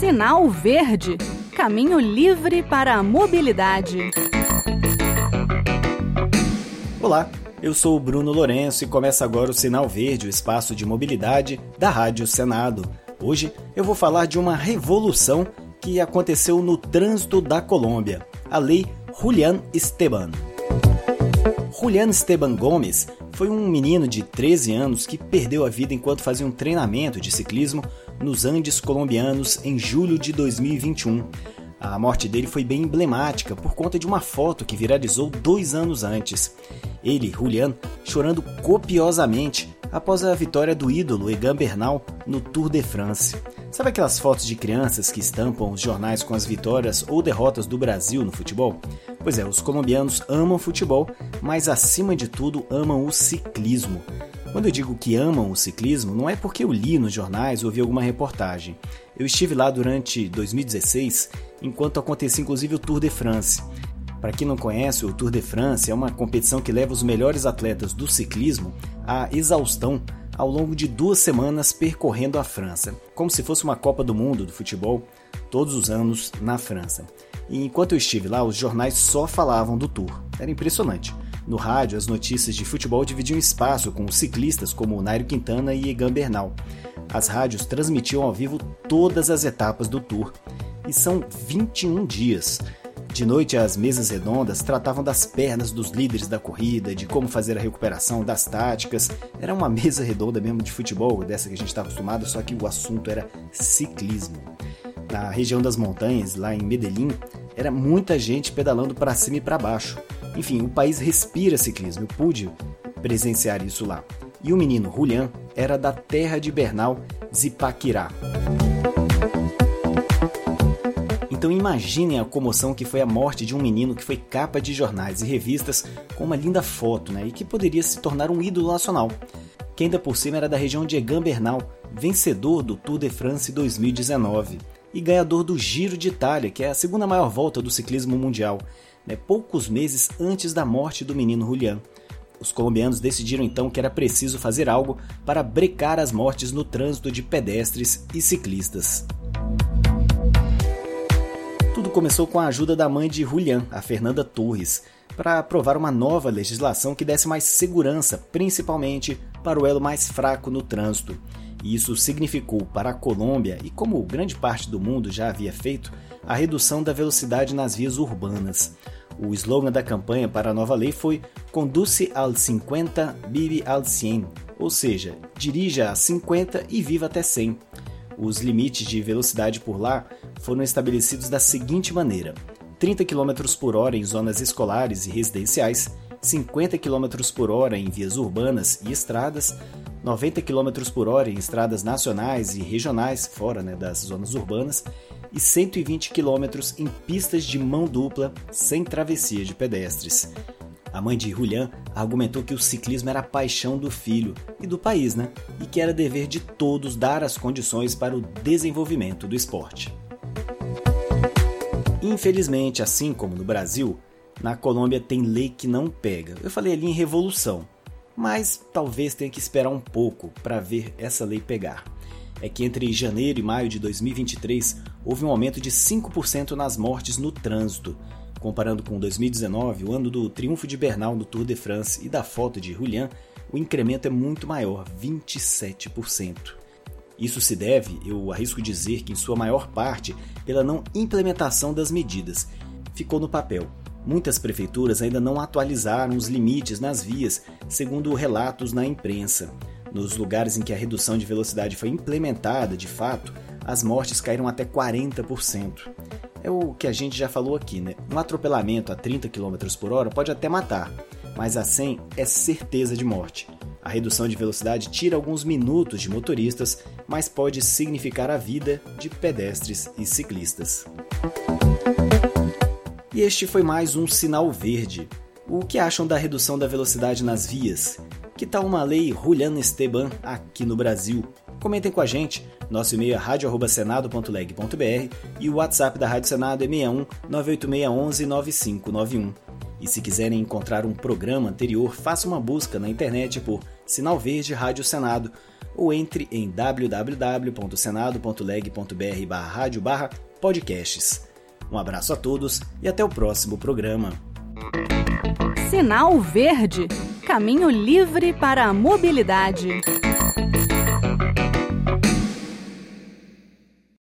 Sinal Verde Caminho livre para a mobilidade. Olá, eu sou o Bruno Lourenço e começa agora o Sinal Verde, o espaço de mobilidade da Rádio Senado. Hoje eu vou falar de uma revolução que aconteceu no trânsito da Colômbia, a Lei Julián Esteban. Julián Esteban Gomes foi um menino de 13 anos que perdeu a vida enquanto fazia um treinamento de ciclismo nos Andes colombianos em julho de 2021. A morte dele foi bem emblemática por conta de uma foto que viralizou dois anos antes. Ele, Julian, chorando copiosamente após a vitória do ídolo Egan Bernal no Tour de France. Sabe aquelas fotos de crianças que estampam os jornais com as vitórias ou derrotas do Brasil no futebol? Pois é, os colombianos amam futebol, mas acima de tudo amam o ciclismo. Quando eu digo que amam o ciclismo, não é porque eu li nos jornais ou vi alguma reportagem. Eu estive lá durante 2016, enquanto acontecia inclusive o Tour de France. Para quem não conhece, o Tour de France é uma competição que leva os melhores atletas do ciclismo à exaustão ao longo de duas semanas percorrendo a França, como se fosse uma Copa do Mundo do futebol, todos os anos na França. E enquanto eu estive lá, os jornais só falavam do Tour. Era impressionante. No rádio, as notícias de futebol dividiam espaço com ciclistas como Nairo Quintana e Egan Bernal. As rádios transmitiam ao vivo todas as etapas do Tour. E são 21 dias. De noite, as mesas redondas tratavam das pernas dos líderes da corrida, de como fazer a recuperação, das táticas. Era uma mesa redonda mesmo de futebol, dessa que a gente está acostumado, só que o assunto era ciclismo. Na região das montanhas, lá em Medellín, era muita gente pedalando para cima e para baixo. Enfim, o país respira ciclismo, eu pude presenciar isso lá. E o menino Julian era da terra de Bernal, Zipaquirá. Então imaginem a comoção que foi a morte de um menino que foi capa de jornais e revistas com uma linda foto, né, e que poderia se tornar um ídolo nacional. Que ainda por cima era da região de Egan Bernal, vencedor do Tour de France 2019 e ganhador do Giro de Itália, que é a segunda maior volta do ciclismo mundial, né, poucos meses antes da morte do menino Julian. Os colombianos decidiram então que era preciso fazer algo para brecar as mortes no trânsito de pedestres e ciclistas. Tudo começou com a ajuda da mãe de Julian, a Fernanda Torres, para aprovar uma nova legislação que desse mais segurança, principalmente para o elo mais fraco no trânsito. E isso significou para a Colômbia, e como grande parte do mundo já havia feito, a redução da velocidade nas vias urbanas. O slogan da campanha para a nova lei foi Conduce al 50, vive al 100, ou seja, dirija a 50 e viva até 100. Os limites de velocidade por lá foram estabelecidos da seguinte maneira: 30 km por hora em zonas escolares e residenciais, 50 km por hora em vias urbanas e estradas, 90 km por hora em estradas nacionais e regionais, fora né, das zonas urbanas, e 120 km em pistas de mão dupla, sem travessia de pedestres. A mãe de Julian argumentou que o ciclismo era a paixão do filho e do país, né? E que era dever de todos dar as condições para o desenvolvimento do esporte. Infelizmente, assim como no Brasil, na Colômbia tem lei que não pega. Eu falei ali em revolução, mas talvez tenha que esperar um pouco para ver essa lei pegar. É que entre janeiro e maio de 2023 houve um aumento de 5% nas mortes no trânsito, Comparando com 2019, o ano do triunfo de Bernal no Tour de France e da foto de Julian, o incremento é muito maior, 27%. Isso se deve, eu arrisco dizer que em sua maior parte, pela não implementação das medidas. Ficou no papel. Muitas prefeituras ainda não atualizaram os limites nas vias, segundo relatos na imprensa. Nos lugares em que a redução de velocidade foi implementada de fato, as mortes caíram até 40%. É o que a gente já falou aqui, né? Um atropelamento a 30 km por hora pode até matar, mas a 100 é certeza de morte. A redução de velocidade tira alguns minutos de motoristas, mas pode significar a vida de pedestres e ciclistas. E este foi mais um sinal verde. O que acham da redução da velocidade nas vias? Que tal uma lei Julian Esteban aqui no Brasil? Comentem com a gente. Nosso e-mail é radio@senado.leg.br e o WhatsApp da Rádio Senado é 61 986 9591. E se quiserem encontrar um programa anterior, faça uma busca na internet por Sinal Verde Rádio Senado ou entre em www.senado.leg.br/barra podcasts. Um abraço a todos e até o próximo programa. Sinal Verde Caminho livre para a mobilidade.